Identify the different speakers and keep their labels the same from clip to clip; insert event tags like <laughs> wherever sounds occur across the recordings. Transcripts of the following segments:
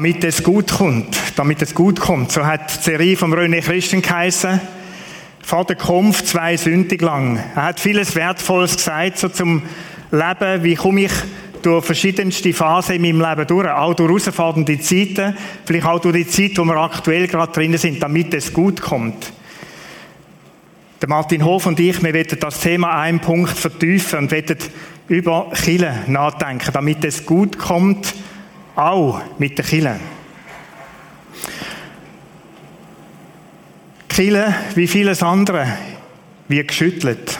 Speaker 1: damit es gut kommt, damit es gut kommt. So hat die Serie von René Christen geheißen. Vor der Kampf zwei Sündig lang. Er hat vieles Wertvolles gesagt, so zum Leben. Wie komme ich durch verschiedenste Phasen in meinem Leben durch? Auch durch herausfordernde Zeiten. Vielleicht auch durch die Zeit, wo wir aktuell gerade drinnen sind, damit es gut kommt. Der Martin Hof und ich, wir werden das Thema einen Punkt vertiefen und werden über Chile nachdenken, damit es gut kommt, auch mit der Chile. Chile, wie vieles andere, wird geschüttelt.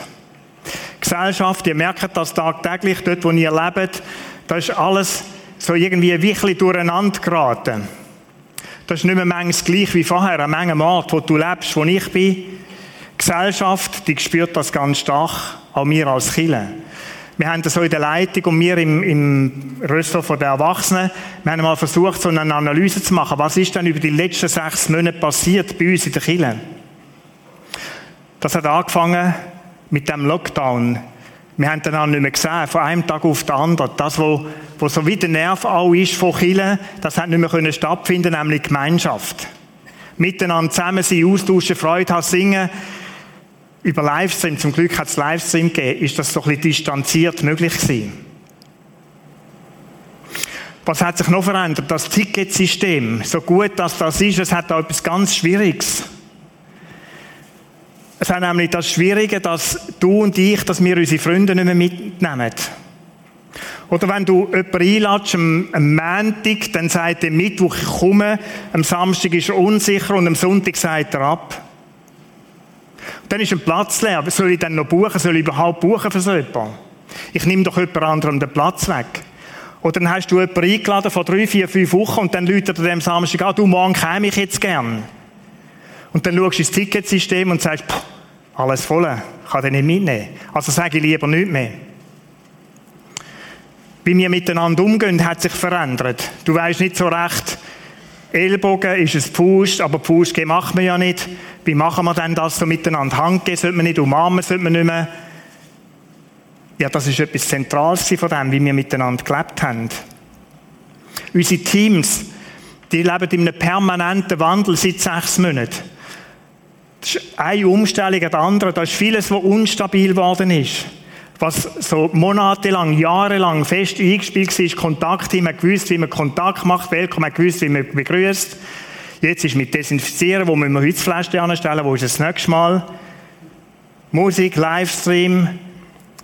Speaker 1: Gesellschaft, ihr merkt das tagtäglich, dort, wo ihr lebt, da ist alles so irgendwie ein bisschen durcheinander geraten. Das ist nicht mehr manches gleich wie vorher, an manchem Ort, wo du lebst, wo ich bin. Die Gesellschaft, die spürt das ganz stark, auch wir als Chile. Wir haben das so in der Leitung und wir im, im Röstor der Erwachsenen, wir haben mal versucht, so eine Analyse zu machen. Was ist denn über die letzten sechs Monate passiert bei uns in der Kirche? Das hat angefangen mit dem Lockdown. Wir haben den dann nicht mehr gesehen, von einem Tag auf den anderen. Das, wo, wo so wie der Nerv auch ist von Kirche, das hat nicht mehr stattfinden, nämlich Gemeinschaft. Miteinander zusammen sein, austauschen, Freude haben, singen, über Livestream, zum Glück hat es Livestream gegeben, ist das so ein bisschen distanziert möglich gewesen. Was hat sich noch verändert? Das Ticketsystem. So gut dass das ist, es hat da etwas ganz Schwieriges. Es hat nämlich das Schwierige, dass du und ich, dass wir unsere Freunde nicht mehr mitnehmen. Oder wenn du jemanden einladest am, am Montag, dann sagt er Mittwoch, ich komme, am Samstag ist er unsicher und am Sonntag sagt er ab. Dann ist ein Platz leer. Soll ich dann noch buchen? Soll ich überhaupt buchen für so jemanden? Ich nehme doch jemand anderem den Platz weg. Oder dann hast du jemanden eingeladen vor drei, vier, fünf Wochen und dann läutet er dem Samstag an, du, morgen käme ich jetzt gern. Und dann schaust du ins Ticketsystem und sagst, alles voll, kann den nicht mitnehmen. Also sage ich lieber nichts mehr. Wie wir miteinander umgehen, hat sich verändert. Du weißt nicht so recht, Ellbogen ist es Faust, aber Faust macht man ja nicht. Wie machen wir denn das so miteinander? Hand sollte man nicht, umarmen sollte man nicht mehr. Ja, das ist etwas Zentrales von dem, wie wir miteinander gelebt haben. Unsere Teams, die leben in einem permanenten Wandel seit sechs Monaten. Das ist eine Umstellung an der anderen. Da ist vieles, was unstabil geworden ist was so monatelang, jahrelang fest eingespielt war, ist Kontakt. Man gewusst, wie man Kontakt macht, Welcome, man gewusst, wie man begrüßt. Jetzt ist mit Desinfizieren, wo müssen wir heute das Fläschchen anstellen, wo ist das nächste Mal? Musik, Livestream,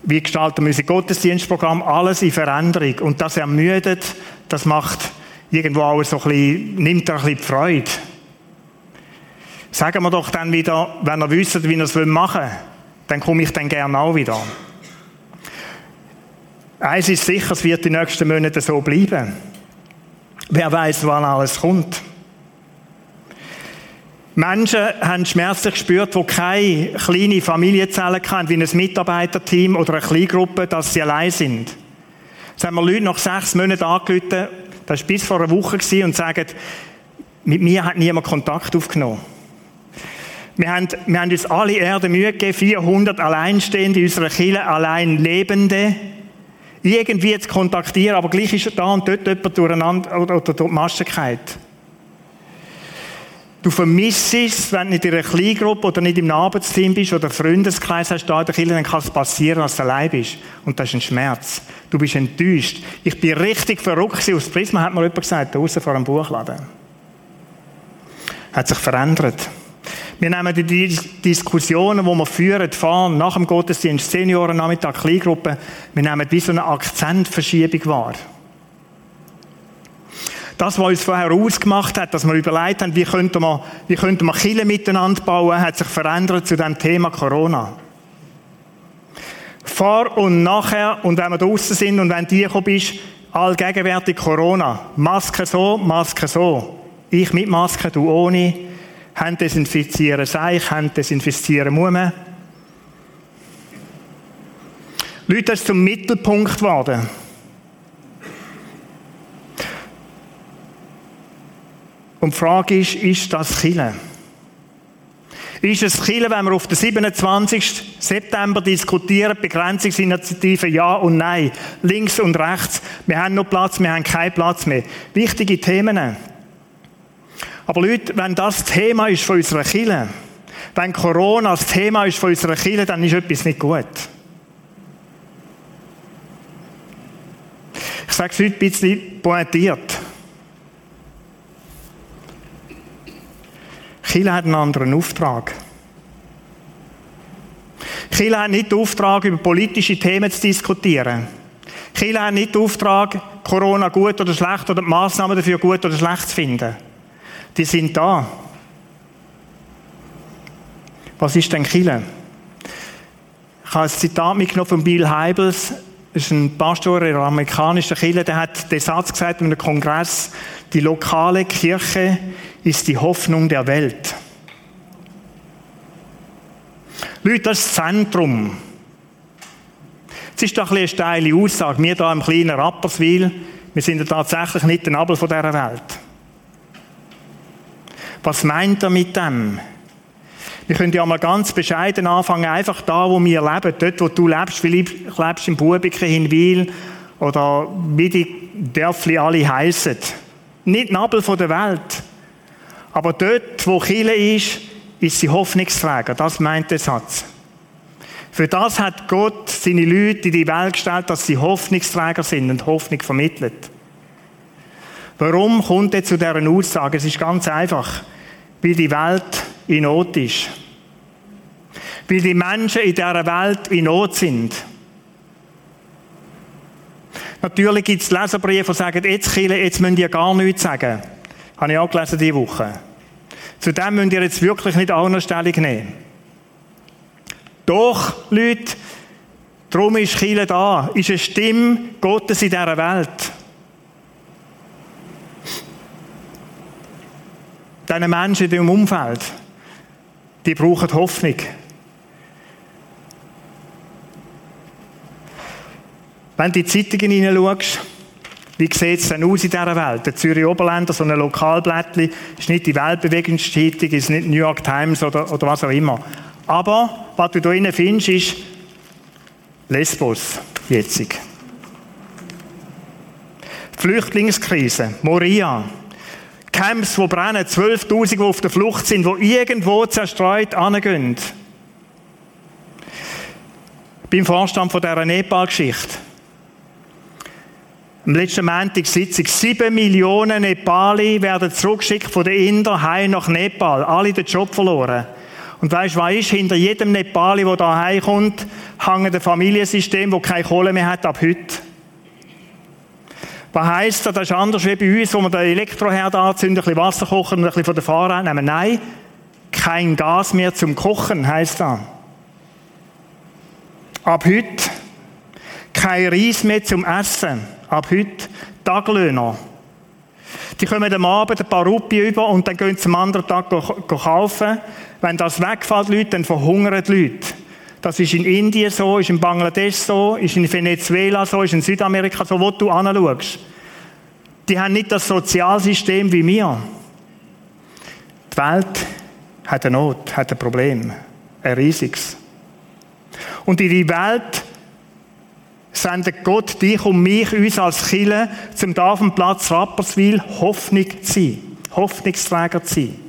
Speaker 1: wie gestalten wir unser Gottesdienstprogramm, alles in Veränderung. Und das ermüdet, das macht irgendwo auch so ein bisschen, nimmt ein bisschen die Freude. Sagen wir doch dann wieder, wenn ihr wisst, wie ihr es machen wollt, dann komme ich dann gerne auch wieder. Eins ist sicher, es wird die nächsten Monate so bleiben. Wer weiß, wann alles kommt. Menschen haben schmerzlich gespürt, wo keine kleine Familienzellen kennen, wie ein Mitarbeiterteam oder eine Kleingruppe, dass sie allein sind. Jetzt haben wir Leute nach sechs Monaten angerufen, das war bis vor einer Woche, und sagen, mit mir hat niemand Kontakt aufgenommen. Wir haben, wir haben uns alle Erde Mühe gegeben, 400 Alleinstehende in unserer Kirche, allein Lebende, irgendwie zu kontaktieren, aber gleich ist er da und dort jemand durcheinander oder, oder durch die Massigkeit. Du vermisst es, wenn du nicht in einer Kleingruppe oder nicht im Arbeitsteam bist oder Freundeskreis hast, da in dann kann es passieren, dass du allein bist. Und das ist ein Schmerz. Du bist enttäuscht. Ich bin richtig verrückt aus Prisma, hat mir jemand gesagt, draußen vor einem Buchladen. Hat sich verändert. Wir nehmen die Diskussionen, die wir führen, fahren, nach dem Gottesdienst, Senioren, Nachmittag, Kleingruppen, wir nehmen wie so eine Akzentverschiebung wahr. Das, was uns vorher ausgemacht hat, dass wir überlegt haben, wie könnte man, wie könnte man Kirche miteinander bauen, hat sich verändert zu dem Thema Corona. Vor und nachher, und wenn wir draußen sind und wenn du hier bist, allgegenwärtig Corona. Maske so, Maske so. Ich mit Maske, du ohne. Hand desinfizieren Seich, Hand desinfizieren Mumme. Leute, das ist zum Mittelpunkt geworden. Und die Frage ist, ist das Chile? Ist es Kille, wenn wir auf den 27. September diskutieren, Begrenzungsinitiative Ja und Nein, links und rechts, wir haben noch Platz, wir haben keinen Platz mehr. Wichtige Themen. Aber Leute, wenn das Thema ist von unserer Kille, wenn Corona das Thema ist von unserer Kille, dann ist etwas nicht gut. Ich sage es heute ein bisschen pointiert. Chile hat einen anderen Auftrag. Chile hat nicht den Auftrag, über politische Themen zu diskutieren. Chile hat nicht den Auftrag, Corona gut oder schlecht oder die Massnahmen dafür gut oder schlecht zu finden. Die sind da. Was ist denn Chile? Ich habe ein Zitat mitgenommen von Bill Heibels. Das ist ein Pastor in der amerikanischen Kirche, der hat den Satz gesagt in einem Kongress, die lokale Kirche ist die Hoffnung der Welt. Leute, das ist das Zentrum. Es ist doch ein eine steile Aussage. Wir hier im kleinen Rapperswil, wir sind tatsächlich nicht der Nabel dieser Welt. Was meint er mit dem? Wir können ja mal ganz bescheiden anfangen, einfach da, wo wir leben, dort, wo du lebst, vielleicht lebst im Bubiken, in Wil oder wie die Dörfli alle heißen. Nicht Nabel von der Welt. Aber dort, wo Chile ist, ist sie Hoffnungsträger. Das meint der Satz. Für das hat Gott seine Leute in die Welt gestellt, dass sie Hoffnungsträger sind und Hoffnung vermittelt. Warum kommt er zu dieser Aussage? Es ist ganz einfach. Weil die Welt in Not ist. Weil die Menschen in dieser Welt in Not sind. Natürlich gibt es Leserbriefe, die sagen, jetzt Chile, jetzt müsst ihr gar nichts sagen. Habe ich auch gelesen diese Woche. Zu dem müsst ihr jetzt wirklich nicht auch noch Stellung nehmen. Doch, Leute, darum ist Chile da, ist eine Stimme Gottes in dieser Welt. Diese Menschen in deinem Umfeld, die brauchen Hoffnung. Wenn du in die Zeitungen hineinschaust, wie sieht es denn aus in dieser Welt? Der Zürich Oberländer, so ein Lokalblättchen, ist nicht die Weltbewegungszeitung, ist nicht New York Times oder, oder was auch immer. Aber, was du da drinnen findest, ist Lesbos, jetzig. Flüchtlingskrise, Moria, Camps, die brennen, 12.000, die auf der Flucht sind, die irgendwo zerstreut angehen. Beim Vorstand von dieser Nepal-Geschichte. Am letzten Montag Sitzung. Sieben Millionen Nepali werden zurückgeschickt von den Indern heim nach Nepal. Alle den Job verloren. Und weißt du, was ist? Hinter jedem Nepali, der da heimkommt, hängt ein Familiensystem, das keine Kohle mehr hat ab heute. Was heisst das? Das ist anders wie bei uns, wo wir den Elektroherd anzünden, ein bisschen Wasser kochen und ein bisschen von der Fahrer nehmen. Nein, kein Gas mehr zum Kochen, heisst das. Ab heute kein Reis mehr zum Essen ab heute Taglöhner. Die kommen am Abend ein paar Rupien über und dann gehen sie am anderen Tag kaufen. Wenn das wegfällt, dann verhungern die Leute. Das ist in Indien so, ist in Bangladesch so, ist in Venezuela so, ist in Südamerika so, wo du anschaust. Die haben nicht das Sozialsystem wie wir. Die Welt hat eine Not, hat ein Problem. Ein riesiges. Und in die Welt sendet Gott dich und mich, uns als Chile, zum da Rapperswil Hoffnung zu sein. Hoffnungsträger zu sein.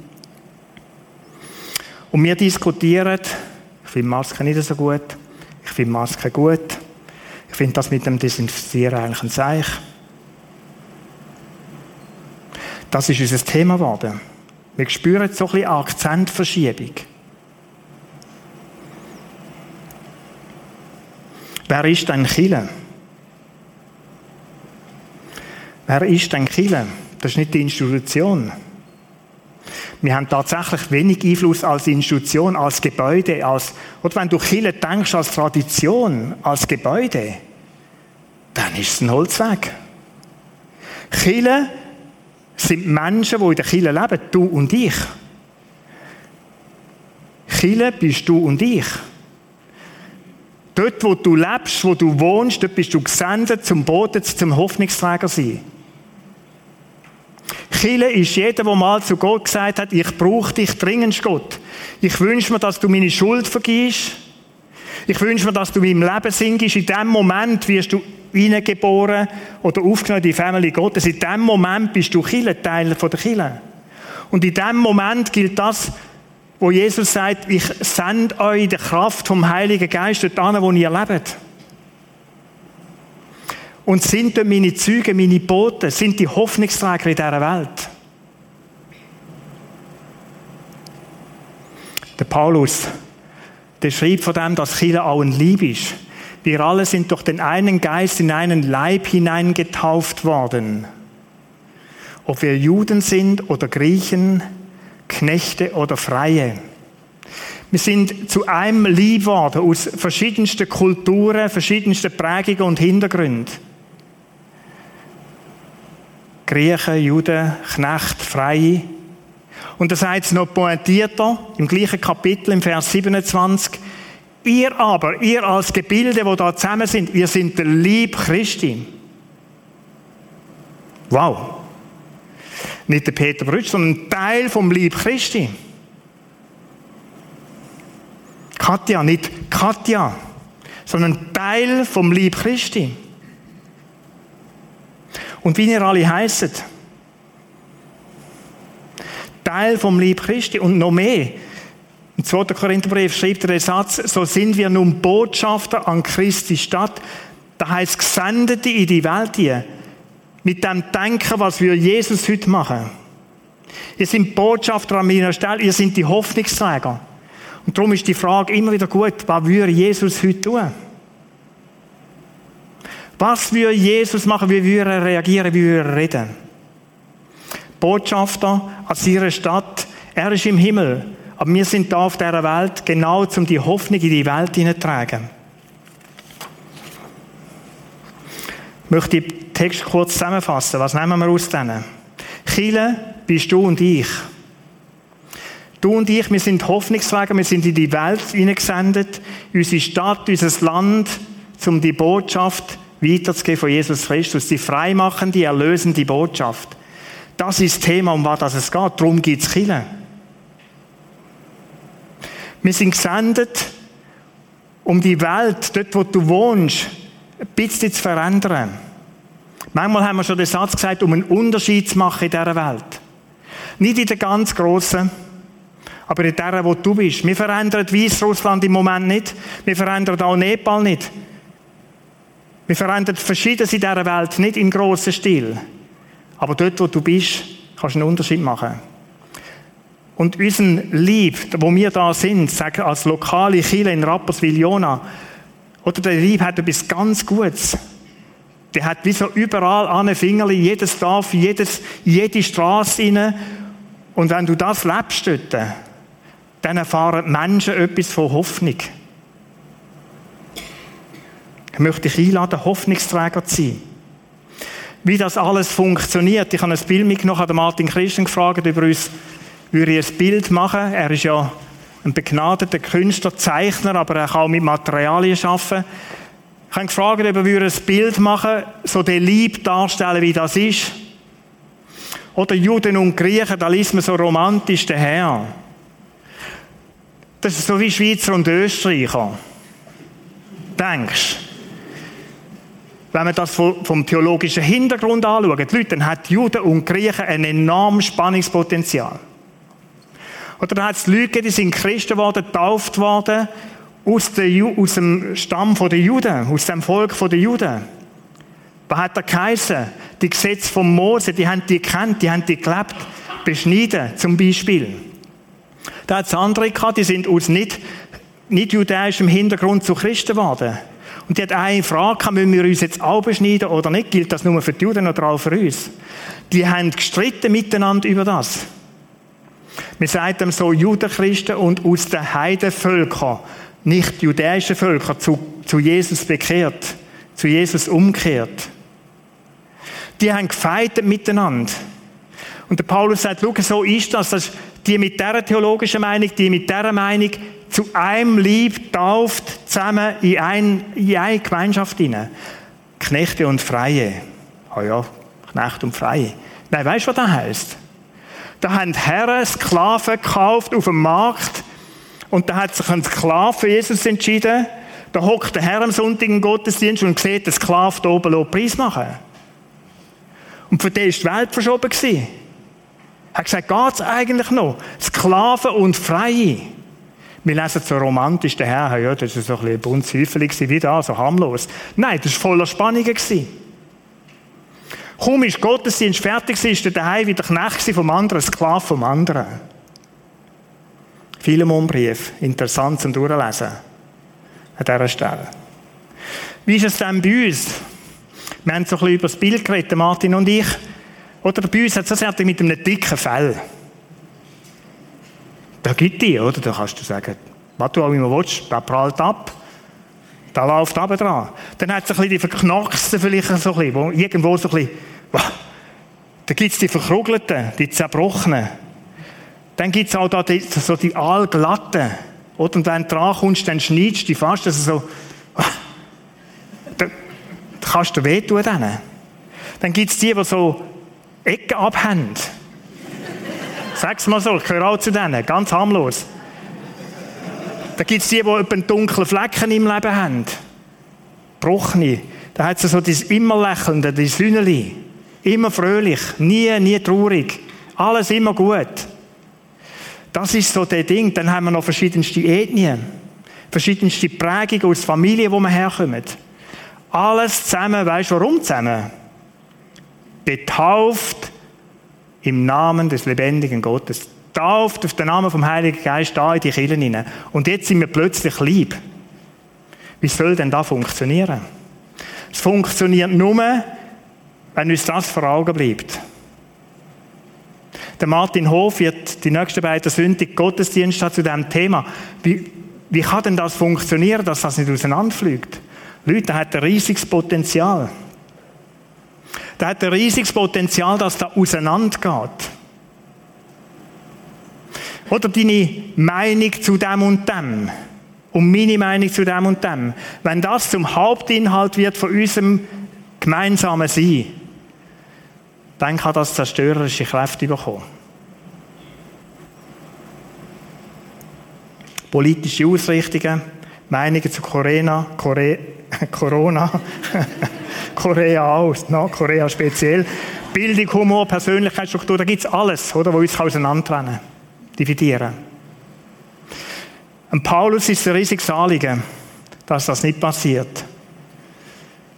Speaker 1: Und wir diskutieren, ich finde Masken nicht so gut, ich finde Masken gut, ich finde das mit dem Desinfizieren eigentlich ein Zeichen. Das ist unser Thema geworden. Wir spüren so ein bisschen Akzentverschiebung. Wer ist ein Chile? Wer ist ein Chile? Das ist nicht die Institution. Wir haben tatsächlich wenig Einfluss als Institution, als Gebäude, als, oder wenn du Chile denkst als Tradition, als Gebäude, dann ist es ein Holzweg. Chile sind Menschen, die in der Chile leben, du und ich. Chile bist du und ich. Dort, wo du lebst, wo du wohnst, dort bist du gesendet zum Boden, zum Hoffnungsträger sein. Chile ist jeder, der mal zu Gott gesagt hat, ich brauche dich dringend, Gott. Ich wünsche mir, dass du meine Schuld vergisst. Ich wünsche mir, dass du in meinem Leben singst. In dem Moment wirst du hineingeboren oder aufgenommen in die Familie Gottes. In dem Moment bist du Kille, Teil der Kille. Und in dem Moment gilt das, wo Jesus sagt, ich sende euch die Kraft vom Heiligen Geist dorthin, wo ihr lebt. Und sind dort meine Züge, meine Boten, sind die Hoffnungsträger in dieser Welt. Der Paulus, der schreibt von dem, dass Chile auch ein Lieb ist. Wir alle sind durch den einen Geist in einen Leib hineingetauft worden. Ob wir Juden sind oder Griechen, Knechte oder Freie. Wir sind zu einem lieb worden aus verschiedensten Kulturen, verschiedensten Prägungen und Hintergründen. Griechen, Juden, Knecht, Freie. Und das heißt noch pointierter im gleichen Kapitel im Vers 27. Ihr aber, ihr als Gebilde, wo da zusammen sind, wir sind der Lieb Christi. Wow. Nicht der Peter Brütsch, sondern ein Teil vom Lieb Christi. Katja, nicht Katja, sondern Teil vom Lieb Christi. Und wie ihr alle heisst, Teil vom Lieb Christi und noch mehr. Im 2. Korintherbrief schreibt er den Satz, so sind wir nun Botschafter an Christi Stadt. Da heißt Gesendete in die Welt hier. Mit dem Denken, was wir Jesus heute machen. Ihr seid Botschafter an meiner Stelle, ihr seid die Hoffnungsträger. Und darum ist die Frage immer wieder gut, was würde Jesus heute tun? Was würde Jesus machen? Wie würde er reagieren? Wie würde er reden? Botschafter an seiner Stadt. Er ist im Himmel. Aber wir sind da auf dieser Welt genau, um die Hoffnung in die Welt hineinzutragen. Ich möchte den Text kurz zusammenfassen. Was nehmen wir aus denen? Chile bist du und ich. Du und ich, wir sind Hoffnungsträger, wir sind in die Welt hineingesendet, unsere Stadt, unser Land, um die Botschaft weiterzugeben von Jesus Christus, die freimachende, erlösende Botschaft. Das ist das Thema, um was es geht. Darum gibt es Kirche. Wir sind gesendet, um die Welt, dort wo du wohnst, ein bisschen zu verändern. Manchmal haben wir schon den Satz gesagt, um einen Unterschied zu machen in dieser Welt. Nicht in der ganz grossen, aber in der, wo du bist. Wir verändern Weißrussland im Moment nicht. Wir verändern auch Nepal nicht. Wir verändern Verschiedenes in dieser Welt nicht im grossen Stil. Aber dort, wo du bist, kannst du einen Unterschied machen. Und unser Lieb, wo wir da sind, sagen als lokale Kirche in Rapperswil-Jona, oder der Lieb hat etwas ganz Gutes. Der hat wie so überall an Fingerli, jedes Dorf, jedes, jede Straße rein. Und wenn du das lebst dort, dann erfahren Menschen etwas von Hoffnung. Ich möchte dich einladen, Hoffnungsträger zu sein. Wie das alles funktioniert, ich habe ein Bild mitgenommen, habe Martin Christen gefragt, über uns würde ich ein Bild machen. Er ist ja ein begnadeter Künstler, Zeichner, aber er kann auch mit Materialien arbeiten. Ich habe gefragt, ob er ein Bild machen so den Lieb darstellen, wie das ist. Oder Juden und Griechen, da liest man so romantisch daher. Das ist so wie Schweizer und Österreicher. Denkst wenn man das vom theologischen Hintergrund anschaut, Leute, dann hat Juden und Griechen ein enormes Spannungspotenzial. Oder dann hat es Leute die sind Christen geworden, getauft worden, aus, der, aus dem Stamm der Juden, aus dem Volk der Juden. Was hat er geheißen? Die Gesetze von Mose, die haben die gekannt, die haben die gelebt. Beschneiden, zum Beispiel. Da hat es andere gehabt, die sind aus nicht, nicht judäischem Hintergrund zu Christen geworden. Und die hat eine Frage, müssen wir uns jetzt auch beschneiden oder nicht? Gilt das nur für die Juden oder auch für uns? Die haben gestritten miteinander über das. Wir sagen so Judenchristen und aus den Heidenvölkern, nicht judäischen Völkern, zu, zu Jesus bekehrt, zu Jesus umkehrt. Die haben gefeitet miteinander. Und der Paulus sagt, schau, so ist das, dass die mit dieser theologischen Meinung, die mit dieser Meinung zu einem Lieb tauft, zusammen in, ein, in eine Gemeinschaft hinein. Knechte und Freie. Ah oh ja, Knecht und Freie. Nein, weißt du, was das heisst? Da haben Herren Sklaven gekauft auf dem Markt Und da hat sich ein Sklave für Jesus entschieden. Da hockt der Herr am Sonntag im Gottesdienst und sieht den Sklave da oben Preis machen. Und für den war die Welt verschoben. Er hat gesagt, geht's eigentlich noch? Sklaven und Freie. Wir lesen so romantisch daher, ja, das war so ein bisschen buntzweifelig wie da, so harmlos. Nein, das war voller Spannungen. Kaum ist Gottesdienst fertig, ist der daheim wieder Knecht vom anderen, Sklave vom anderen. Philemon-Brief, interessant zum Durchlesen. An dieser Stelle. Wie ist es denn bei uns? Wir haben so ein bisschen über das Bild geredet, Martin und ich. Oder bei uns hat es so mit einem dicken Fell. Da gibt die, oder? Da kannst du sagen, was du auch immer willst, der prallt ab. Da läuft aber dran. Dann hat es ein bisschen die Verknacksten vielleicht so ein bisschen, wo irgendwo so ein bisschen, da gibt es die Verkrugelten, die Zerbrochenen. Dann gibt es auch da die, so die Allglatten. Oder? Und wenn du dran kommst, dann schneidest du die fast, also so, da, da kannst du wehtun denen. Dann gibt es die, die so Ecken abhängen. Sag's mal so, ich gehöre auch zu denen, ganz harmlos. Da gibt es die, die einen dunklen Flecken im Leben haben. Brochene. Da hat es so dieses immer lächelnde, die Sühneli. Immer fröhlich, nie, nie traurig. Alles immer gut. Das ist so der Ding. Dann haben wir noch verschiedenste Ethnien. Verschiedenste Prägungen aus Familien, wo wir herkommen. Alles zusammen, weißt du warum zusammen? Betauft im Namen des lebendigen Gottes. Tauft auf den Namen vom Heiligen Geist da in die Kirchen hinein. Und jetzt sind wir plötzlich lieb. Wie soll denn das funktionieren? Es funktioniert nur, wenn uns das vor Augen bleibt. Der Martin Hof wird die nächsten beiden Sündig Gottesdienst zu diesem Thema. Wie, wie kann denn das funktionieren, dass das nicht auseinanderfliegt? Leute, der hat ein riesiges Potenzial. Der hat ein riesiges Potenzial, dass da auseinandergeht. Oder deine Meinung zu dem und dem. Und meine Meinung zu dem und dem. Wenn das zum Hauptinhalt wird von unserem gemeinsamen Sein, dann kann das zerstörerische Kräfte bekommen. Politische Ausrichtungen, Meinungen zu Corona, Kore, <laughs> Corona, Korea aus, Nordkorea speziell, Bildung, Humor, Persönlichkeitsstruktur, da gibt es alles, oder, wo uns auseinandertrennen, dividieren. Und Paulus ist ein riesiges Anliegen, dass das nicht passiert.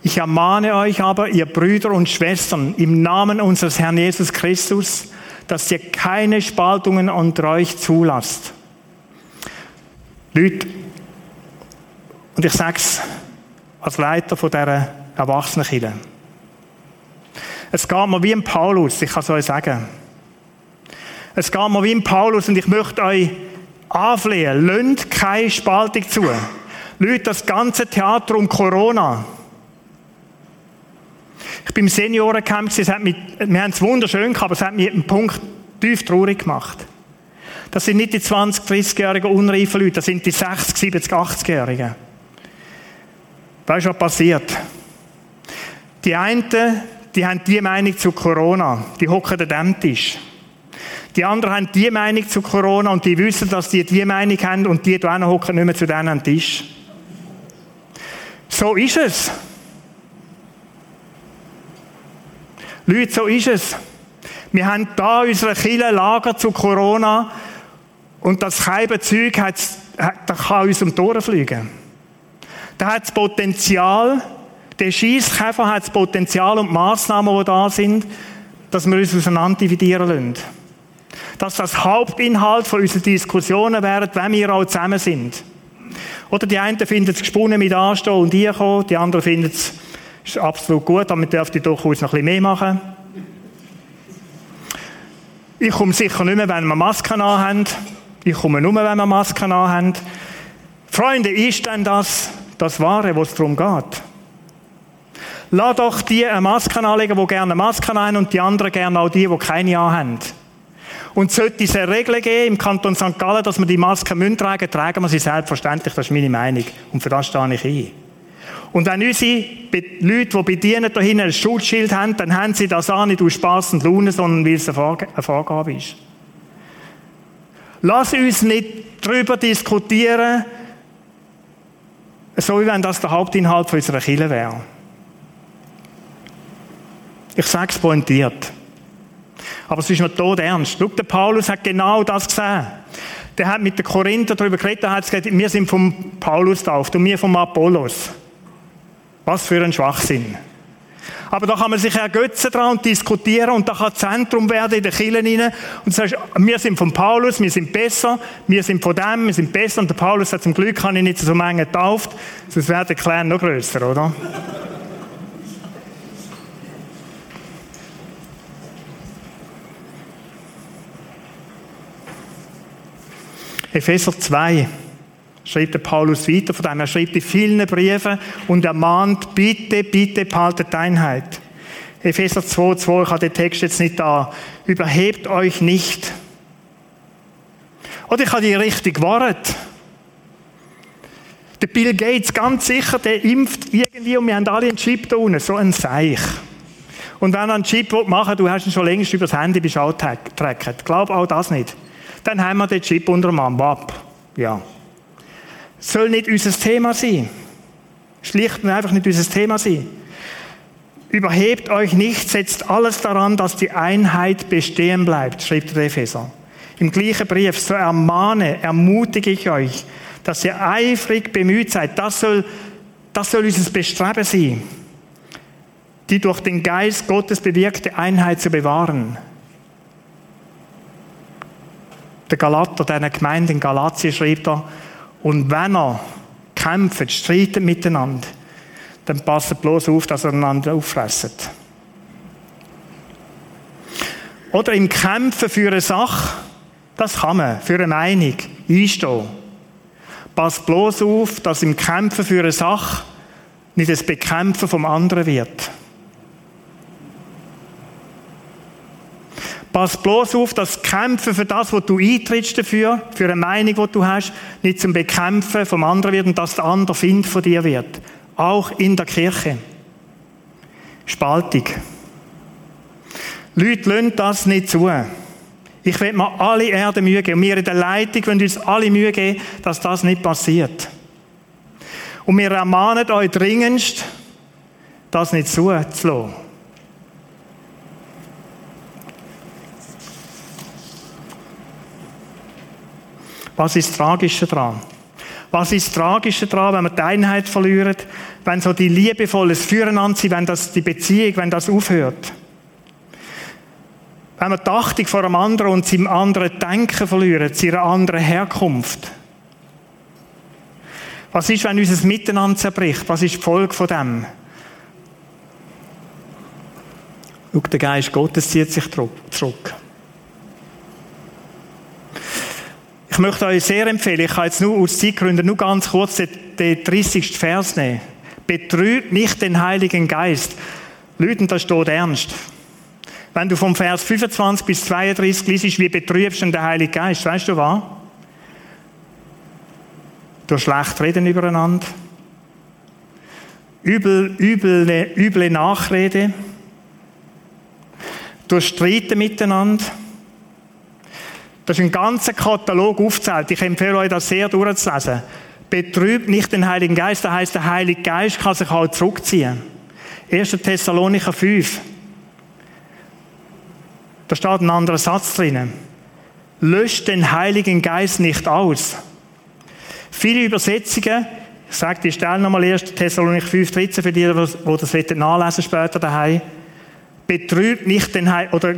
Speaker 1: Ich ermahne euch aber, ihr Brüder und Schwestern, im Namen unseres Herrn Jesus Christus, dass ihr keine Spaltungen unter euch zulasst. Leute, und ich sage es als Leiter von dieser Erwachsenenkirche. Es geht mir wie im Paulus, ich kann es euch sagen. Es geht mir wie im Paulus und ich möchte euch anflehen, lönt keine Spaltung zu. Leute, das ganze Theater um Corona, ich bin im Seniorencamp, es hat mich, wir haben es wunderschön gehabt, aber es hat mich einen Punkt tief traurig gemacht. Das sind nicht die 20, 30-jährigen unreifen Leute, das sind die 60, 70, 80-jährigen. Weißt du, was passiert? Die einen, die haben die Meinung zu Corona, die hocken an dem Tisch. Die anderen haben die Meinung zu Corona und die wissen, dass die die Meinung haben und die da hocken nicht mehr zu denen am Tisch. So ist es. Leute, so ist es. Wir haben da unsere Kille Lager zu Corona und das Zeug hat, da kann uns um die Ohren fliegen. Da hat das Potenzial, der Schießkäfer hat das Potenzial und die Massnahmen, die da sind, dass wir uns auseinander dividieren lassen. Dass das Hauptinhalt von unseren Diskussionen wäre, wenn wir auch zusammen sind. Oder die einen finden es gesponnen mit Anstehen und ihr kommen, die anderen finden es ist absolut gut, damit dürfte ich durchaus noch ein bisschen mehr machen. Ich komme sicher nicht mehr, wenn wir Masken haben. Ich komme nur, wenn wir Masken haben. Freunde, ist denn das das Wahre, was es darum geht? Lass doch die eine Maske anlegen, die gerne Masken haben und die anderen gerne auch die, die keine haben. Und sollte es eine Regel geben im Kanton St. Gallen, dass wir die Masken müssen tragen, tragen wir sie selbstverständlich. Das ist meine Meinung. Und für das stehe ich ein. Und wenn unsere Leute, die bedienen, da hinten ein Schutzschild haben, dann haben sie das auch nicht aus Spass und Laune, sondern weil es eine Vorgabe ist. Lass uns nicht darüber diskutieren, so wie wenn das der Hauptinhalt unserer Kirche wäre. Ich sage es pointiert. Aber es ist mir tot ernst. Schau, der Paulus hat genau das gesehen. Der hat mit den Korinther darüber geredet, er hat gesagt, wir sind vom Paulus tauft und wir vom Apollos. Was für ein Schwachsinn. Aber da kann man sich ergötzen dran und diskutieren und da kann Zentrum werden in den Kirchen rein. Und sagst, wir sind von Paulus, wir sind besser, wir sind von dem, wir sind besser. Und der Paulus hat zum Glück kann ich nicht so Menge getauft, sonst wäre der Clan noch grösser, oder? Epheser 2 schreibt der Paulus weiter von dem. Er schreibt in vielen Briefen und er mahnt, bitte, bitte behaltet Einheit. Epheser 2, 2, ich habe den Text jetzt nicht da. Überhebt euch nicht. Oder ich habe die richtig gewarnt. Der Bill Gates, ganz sicher, der impft irgendwie und wir haben alle einen Chip da unten, so ein Seich. Und wenn er einen Chip machen will, du hast ihn schon längst übers Handy beschaltet. Glaub auch das nicht. Dann haben wir den Chip unter dem Arm. Wap. Ja. Soll nicht unser Thema sein. Schlicht und einfach nicht unser Thema sein. Überhebt euch nicht, setzt alles daran, dass die Einheit bestehen bleibt, schreibt der Epheser. Im gleichen Brief, so ermahne, ermutige ich euch, dass ihr eifrig bemüht seid. Das soll, das soll unser Bestreben sein, die durch den Geist Gottes bewirkte Einheit zu bewahren der Galater, diesen Gemeinde in Galatien schreibt er, und wenn er kämpft, streitet miteinander, dann passt bloß auf, dass er einander auffresset. Oder im Kämpfen für eine Sache, das kann man, für eine Meinung, einstehen. Passt bloß auf, dass im Kämpfen für eine Sache nicht das Bekämpfen vom anderen wird. Pass bloß auf, dass Kämpfen für das, was du eintrittst dafür, für eine Meinung, die du hast, nicht zum Bekämpfen vom anderen wird und dass der andere Find von dir wird. Auch in der Kirche. Spaltung. Leute lassen das nicht zu. Ich will mir alle Erde Mühe geben. Und wir in der Leitung wollen uns alle Mühe geben, dass das nicht passiert. Und wir ermahnen euch dringendst, das nicht zuzulassen. Was ist das Tragische daran? Was ist das Tragische daran, wenn wir die Einheit verlieren, wenn so die liebevolles Füreinander sind, wenn das die Beziehung, wenn das aufhört? Wenn wir die Achtung vor einem anderen und seinem anderen Denken verlieren, seiner anderen Herkunft. Was ist, wenn unser Miteinander zerbricht? Was ist die Folge von dem? Schau, der Geist Gottes zieht sich zurück. Ich möchte euch sehr empfehlen, ich kann jetzt nur aus Zeitgründen nur ganz kurz den, den 30. Vers nehmen. Betrübt nicht den Heiligen Geist. Leute, das steht ernst. Wenn du vom Vers 25 bis 32 liest, wie betrübst du den Heiligen Geist, weißt du was? Durch schlecht reden übereinander. Übel, üble, üble Nachrede. Durch Streiten miteinander das ist ein ganzer Katalog aufzählt. Ich empfehle euch, das sehr durchzulesen. Betrübt nicht den Heiligen Geist. Das heißt, der Heilige Geist kann sich halt zurückziehen. 1. Thessalonicher 5. Da steht ein anderer Satz drinnen. Löscht den Heiligen Geist nicht aus. Viele Übersetzungen, ich sage die Stelle nochmal 1. Thessalonicher 5, 13 für die, die das nachlesen später daheim. Betrübt nicht den Heiligen, oder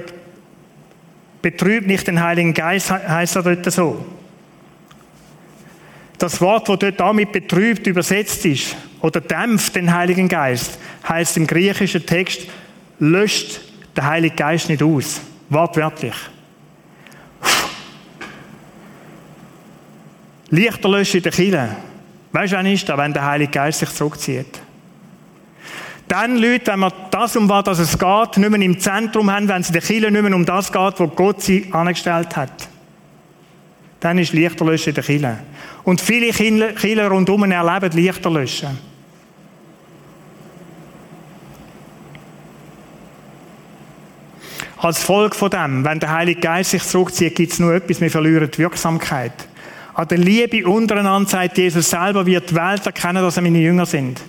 Speaker 1: Betrübt nicht den Heiligen Geist, heißt er dort so. Das Wort, das dort damit betrübt übersetzt ist, oder dämpft den Heiligen Geist, heißt im griechischen Text, löscht den Heiligen Geist nicht aus. Wortwörtlich. Lichter löschen in der Kille. Weißt du, wann ist das, wenn der Heilige Geist sich zurückzieht? Dann, Leute, wenn wir das, um was es geht, nicht mehr im Zentrum haben, wenn es der Kirche nicht mehr um das geht, wo Gott sie angestellt hat, dann ist Lichterlöschen in der Kirche. Und viele Kirchen rundherum erleben Lichterlöschen. Als Folge von dem, wenn der Heilige Geist sich zurückzieht, gibt es nur etwas, wir verlieren die Wirksamkeit. An der Liebe untereinander, sagt Jesus selber, wird die Welt erkennen, dass er meine Jünger sind.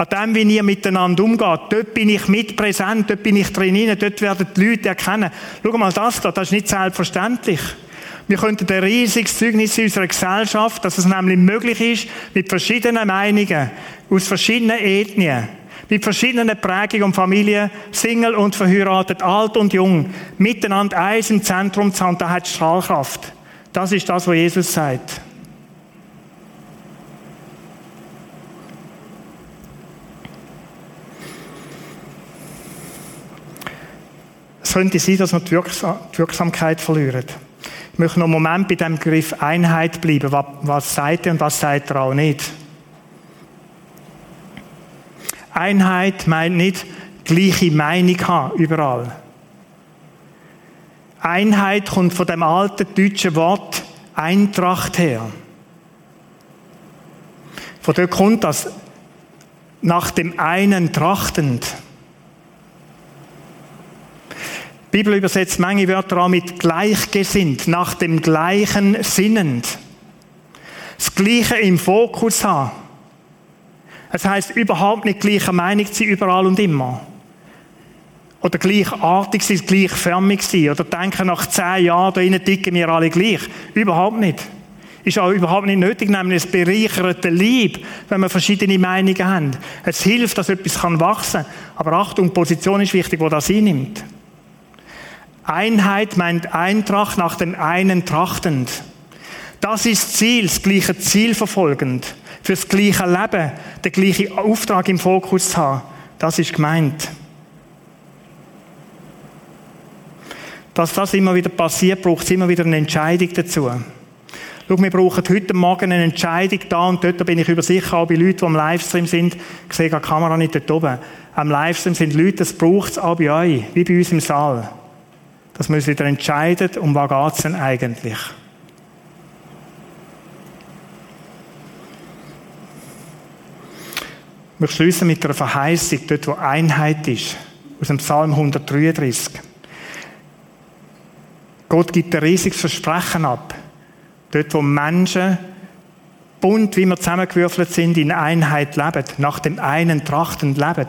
Speaker 1: An dem, wie ihr miteinander umgeht, dort bin ich mit präsent, dort bin ich drin, dort werden die Leute erkennen. Schau mal das da, das ist nicht selbstverständlich. Wir könnten ein riesiges Zeugnis in unserer Gesellschaft, dass es nämlich möglich ist, mit verschiedenen Meinungen, aus verschiedenen Ethnien, mit verschiedenen Prägungen und Familien, Single und verheiratet, alt und jung, miteinander eins im Zentrum zu haben, da hat Strahlkraft. Das ist das, was Jesus sagt. Könnte sein, dass wir die Wirksamkeit verlieren. Ich möchte noch einen Moment bei dem Begriff Einheit bleiben. Was, was sagt er und was sagt er auch nicht? Einheit meint nicht gleiche Meinung haben, überall. Einheit kommt von dem alten deutschen Wort Eintracht her. Von dort kommt das nach dem einen trachtend. Die Bibel übersetzt manche Wörter auch mit gleichgesinnt, nach dem gleichen sinnend. Das Gleiche im Fokus haben. Es heißt überhaupt nicht gleicher Meinung sein, überall und immer. Oder gleichartig sein, gleichförmig sein. Oder denken, nach zehn Jahren, da innen ticken wir alle gleich. Überhaupt nicht. Ist auch überhaupt nicht nötig, nämlich es bereichert den Lieb, wenn wir verschiedene Meinungen haben. Es hilft, dass etwas wachsen kann. Aber Achtung, Position ist wichtig, wo das einnimmt. Einheit meint Eintracht nach dem einen trachtend. Das ist Ziel, das gleiche Ziel verfolgend. Fürs gleiche Leben, den gleichen Auftrag im Fokus zu haben. Das ist gemeint. Dass das immer wieder passiert, braucht es immer wieder eine Entscheidung dazu. Schau, wir brauchen heute Morgen eine Entscheidung da und dort, da bin ich übersicher, auch bei Leuten, die am Livestream sind. Ich sehe die Kamera nicht dort oben. Am Livestream sind Leute, das braucht es auch bei euch, wie bei uns im Saal. Dass wir uns wieder entscheiden, um was geht es denn eigentlich. Wir schließen mit einer Verheißung, dort wo Einheit ist, aus dem Psalm 133. Gott gibt ein riesiges Versprechen ab. Dort, wo Menschen bunt, wie wir zusammengewürfelt sind, in Einheit leben, nach dem einen trachtend leben.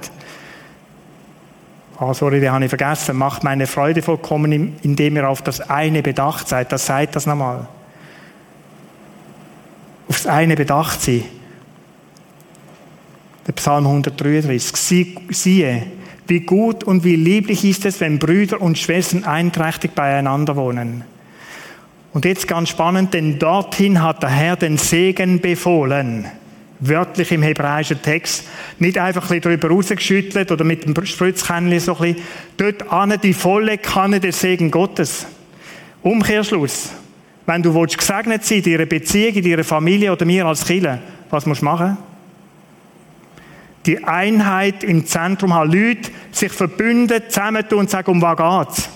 Speaker 1: Ah, sorry, den habe ich vergessen. Macht meine Freude vollkommen, indem ihr auf das eine bedacht seid. Das seid das nochmal. Aufs eine bedacht sein. Der Psalm 133. Siehe, wie gut und wie lieblich ist es, wenn Brüder und Schwestern einträchtig beieinander wohnen. Und jetzt ganz spannend, denn dorthin hat der Herr den Segen befohlen. Wörtlich im hebräischen Text. Nicht einfach ein bisschen drüber rausgeschüttelt oder mit dem Spritzkännchen so ein bisschen. Dort an die volle Kanne des Segen Gottes. Umkehrschluss. Wenn du gesegnet sein in deiner Beziehung, in deiner Familie oder mir als Killer, was musst du machen? die Einheit im Zentrum haben. Leute sich verbünden, zusammentun und sagen, um was geht's?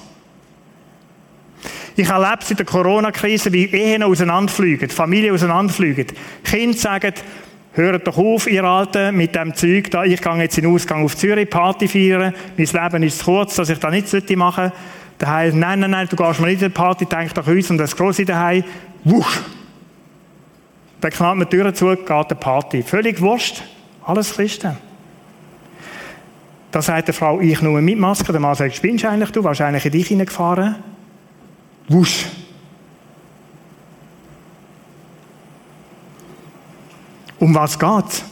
Speaker 1: Ich erlebe es in der Corona-Krise, wie Ehen auseinanderfliegen, Familien auseinanderfliegen. Kinder sagen, hört doch auf, ihr Alten, mit dem Zeug da. Ich gehe jetzt in den Ausgang auf Zürich, Party feiern. Mein Leben ist zu kurz, dass ich das nicht machen sollte. Der heißt, nein, nein, nein, du gehst mal nicht in die Party, denk doch uns und das Grosse daheim. Wusch! Dann knallt man die Türen zu, geht eine Party. Völlig wurscht. Alles Christen. Da sagt die Frau, ich nur mit Maske. Der Mann sagt, spinnst eigentlich? Du warst eigentlich in dich hineingefahren. Wusch. Um was geht's?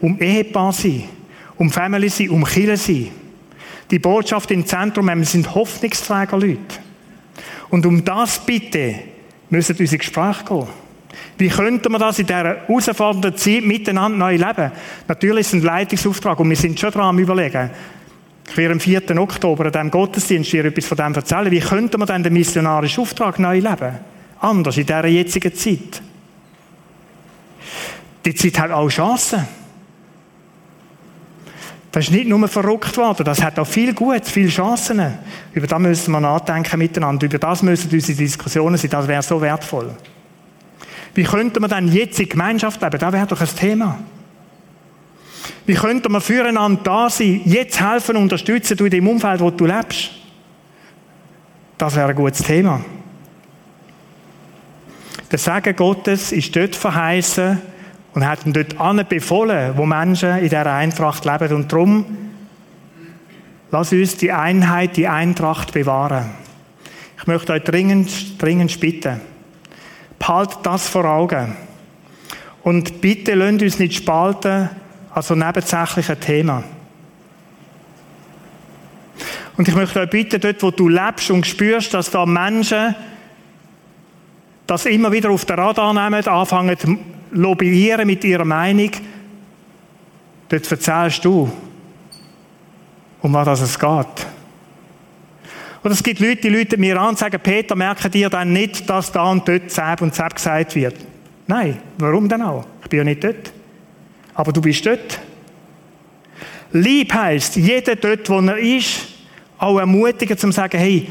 Speaker 1: Um Ehepaar sein, um Family sein, um Kirche sein. Die Botschaft im Zentrum, wir sind Hoffnungsträger Leute. Und um das bitte müssen unsere Gespräche gehen. Wie könnten wir das in dieser herausfordernden Zeit miteinander neu leben? Natürlich ist es ein Leitungsauftrag und wir sind schon dran am überlegen. Ich werde am 4. Oktober an diesem Gottesdienst dir etwas von dem erzählen. Wie könnten wir denn den missionarischen Auftrag neu leben? Anders in dieser jetzigen Zeit. Die Zeit hat auch Chancen. Das ist nicht nur verrückt worden, das hat auch viel Gutes, viele Chancen. Über das müssen wir nachdenken miteinander. Über das müssen unsere Diskussionen sein, das wäre so wertvoll. Wie könnte man dann jetzt in Gemeinschaft leben? Das wäre doch ein Thema. Wie könnte man füreinander da sein, jetzt helfen, unterstützen du in dem Umfeld, wo du lebst? Das wäre ein gutes Thema. Der Segen Gottes ist dort verheißen und hat ihm dort befohlen, wo Menschen in dieser Eintracht leben. Und darum, lass uns die Einheit, die Eintracht bewahren. Ich möchte euch dringend, dringend bitten, behaltet das vor Augen. Und bitte lasst uns nicht spalten also nebensächlichen Thema. Und ich möchte euch bitten, dort, wo du lebst und spürst, dass da Menschen das immer wieder auf den Radar nehmen, anfangen lobbyieren mit ihrer Meinung, dort erzählst du, um was es geht. Und es gibt Leute, die Leute mir an und sagen, Peter, merken dir dann nicht, dass da und dort Zeb und Zeb gesagt wird? Nein, warum denn auch? Ich bin ja nicht dort. Aber du bist dort. Lieb heisst, jeder dort, wo er ist, auch ermutigen, zum sagen, hey,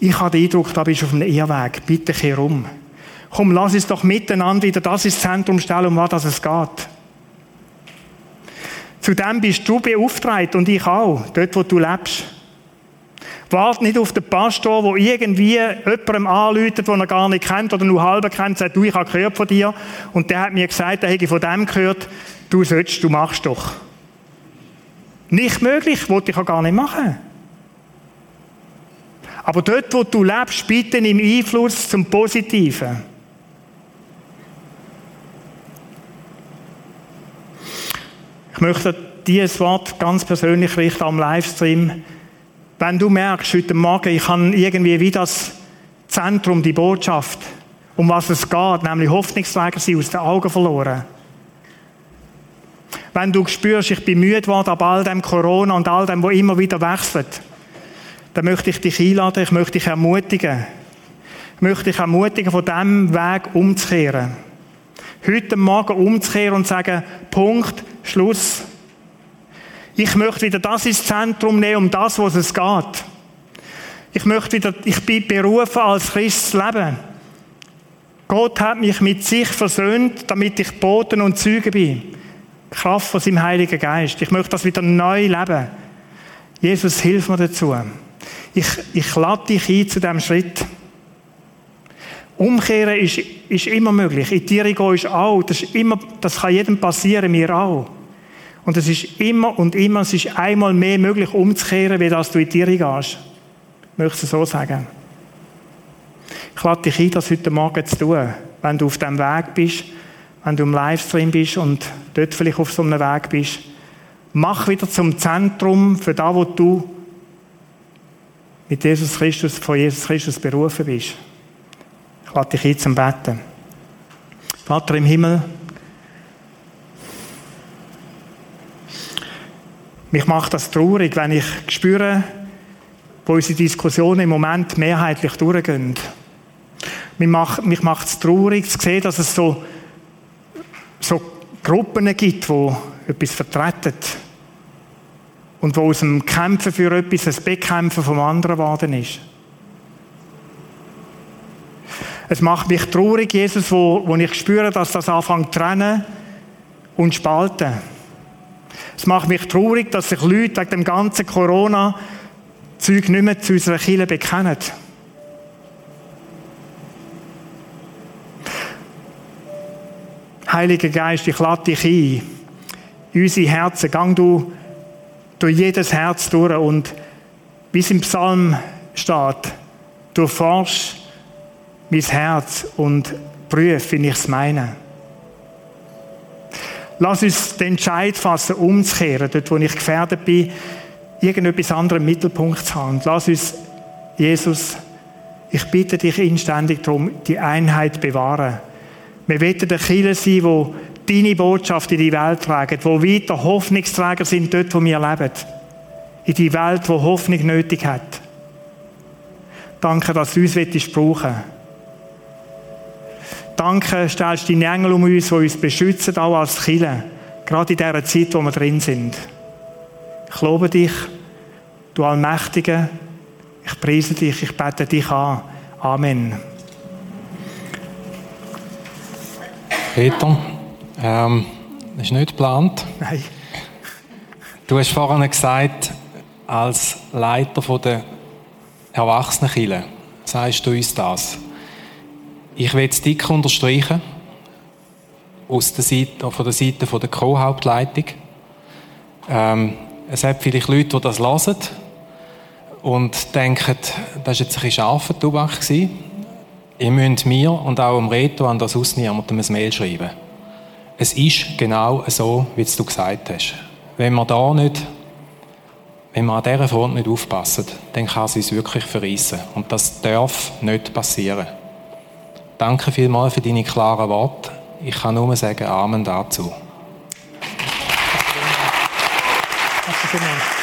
Speaker 1: ich habe den Eindruck, da bist du auf einem Irrweg, bitte kehr um. Komm, lass uns doch miteinander wieder das ins Zentrum stellen, um was es geht. Zudem bist du beauftragt und ich auch, dort, wo du lebst. Wart nicht auf den Pastor, der irgendwie jemandem anläutet, den er gar nicht kennt oder nur halb kennt, sagt, du, ich habe gehört von dir. Und der hat mir gesagt, der hätte von dem gehört, du sollst, du machst doch. Nicht möglich, wollte ich auch gar nicht machen. Aber dort, wo du lebst, bitte im Einfluss zum Positiven. Ich möchte dieses Wort ganz persönlich richten am Livestream. Wenn du merkst, heute Morgen, ich habe irgendwie wie das Zentrum, die Botschaft, um was es geht, nämlich Hoffnungsträger sind aus den Augen verloren. Wenn du spürst, ich bin müde geworden ab all dem Corona und all dem, wo immer wieder wechselt, dann möchte ich dich einladen, ich möchte dich ermutigen. Ich möchte dich ermutigen, von diesem Weg umzukehren heute Morgen umzukehren und sagen, Punkt, Schluss. Ich möchte wieder das ins Zentrum nehmen, um das, was es geht. Ich möchte wieder, ich bin berufen, als Christ zu leben. Gott hat mich mit sich versöhnt, damit ich Boten und Zeuge bin. Kraft von seinem Heiligen Geist. Ich möchte das wieder neu leben. Jesus, hilf mir dazu. Ich, ich lade dich ein zu diesem Schritt. Umkehren ist, ist immer möglich. In gehen ist auch. Das, ist immer, das kann jedem passieren, mir auch. Und es ist immer und immer, es ist einmal mehr möglich umzukehren, wie dass du in die gehst. Ich möchte es so sagen. Ich lade dich ein, das heute Morgen zu tun. Wenn du auf dem Weg bist, wenn du im Livestream bist und dort vielleicht auf so einem Weg bist, mach wieder zum Zentrum für das, wo du mit Jesus Christus, von Jesus Christus berufen bist. Ich lade dich ein zum. Vater im Himmel, mich macht das traurig, wenn ich spüre, wo unsere Diskussionen im Moment mehrheitlich durchgehen. Mich macht, es traurig zu sehen, dass es so, so Gruppen gibt, die etwas vertreten und wo aus dem Kämpfen für etwas ein Bekämpfen vom anderen geworden ist. Es macht mich traurig, Jesus, wo, wo ich spüre, dass das anfängt zu trennen und spalten. Es macht mich traurig, dass sich Leute wegen dem ganzen Corona-Zeug nicht mehr zu unserer Kirche bekennen. Heiliger Geist, ich lade dich ein. In unsere Herzen. Gang du durch jedes Herz durch und wie es im Psalm steht, du forschst mein Herz und prüfe, wie ich es meine. Lass uns den Entscheid fassen, umzukehren, dort wo ich gefährdet bin, irgendetwas anderes im Mittelpunkt zu haben. lass uns, Jesus, ich bitte dich inständig darum, die Einheit bewahren. Wir wollen der Kirche sein, wo deine Botschaft in die Welt tragen, wo weiter Hoffnungsträger sind dort, wo wir leben. In die Welt, wo Hoffnung nötig hat. Danke, dass du uns brauchen willst. Danke, stellst deine Engel um uns, die uns beschützen, auch als Kille. Gerade in dieser Zeit, wo wir drin sind. Ich lobe dich, du Allmächtige. Ich preise dich, ich bete dich an. Amen.
Speaker 2: Peter, ähm, das ist nicht geplant.
Speaker 1: Nein.
Speaker 2: Du hast vorhin gesagt, als Leiter der Erwachsenenkille, sagst du uns das? Ich will es dick unterstreichen, aus der Seite, von der Seite der Co-Hauptleitung. Ähm, es hat vielleicht Leute, die das hören und denken, das war jetzt ein bisschen scharfer Tobak. Ihr müsst mir und auch dem Reto an das Ausniemand ein Mail schreiben. Es ist genau so, wie du gesagt hast. Wenn wir da nicht, wenn wir an dieser Front nicht aufpassen, dann kann es wirklich verreissen. Und das darf nicht passieren. Danke vielmals für deine klaren Worte. Ich kann nur sagen Amen dazu. Danke vielmals.